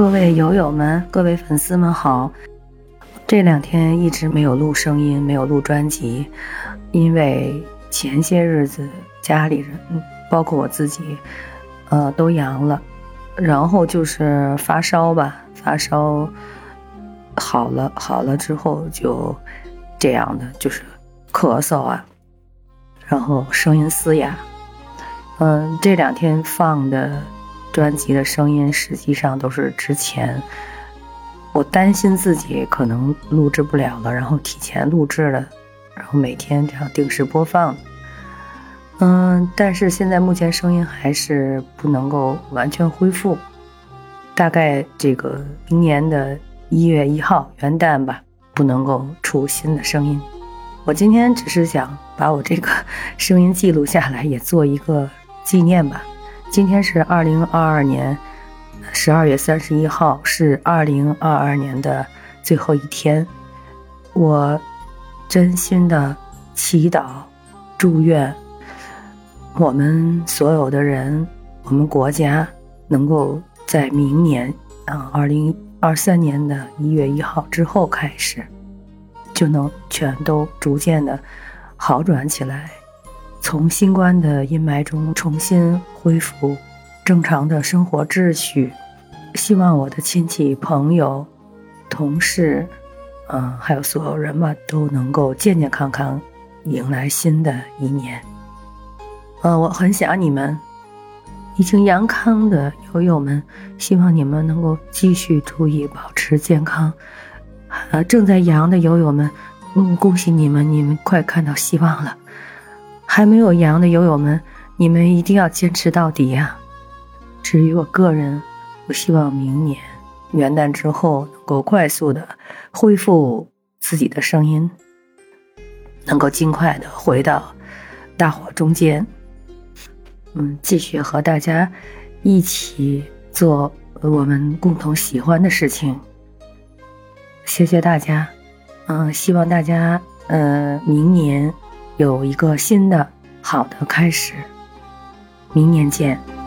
各位友友们，各位粉丝们好！这两天一直没有录声音，没有录专辑，因为前些日子家里人，包括我自己，呃，都阳了，然后就是发烧吧，发烧好了，好了之后就这样的，就是咳嗽啊，然后声音嘶哑。嗯，这两天放的。专辑的声音实际上都是之前，我担心自己可能录制不了了，然后提前录制了，然后每天这样定时播放。嗯，但是现在目前声音还是不能够完全恢复，大概这个明年的一月一号元旦吧，不能够出新的声音。我今天只是想把我这个 声音记录下来，也做一个纪念吧。今天是二零二二年十二月三十一号，是二零二二年的最后一天。我真心的祈祷、祝愿我们所有的人，我们国家能够在明年啊，二零二三年的一月一号之后开始，就能全都逐渐的好转起来。从新冠的阴霾中重新恢复正常的生活秩序，希望我的亲戚、朋友、同事，嗯，还有所有人吧都能够健健康康迎来新的一年。呃，我很想你们，已经阳康的友友们，希望你们能够继续注意保持健康。呃，正在阳的友友们，嗯，恭喜你们，你们快看到希望了。还没有阳的友友们，你们一定要坚持到底呀！至于我个人，我希望明年元旦之后能够快速的恢复自己的声音，能够尽快的回到大伙中间，嗯，继续和大家一起做我们共同喜欢的事情。谢谢大家，嗯，希望大家，呃，明年。有一个新的好的开始，明年见。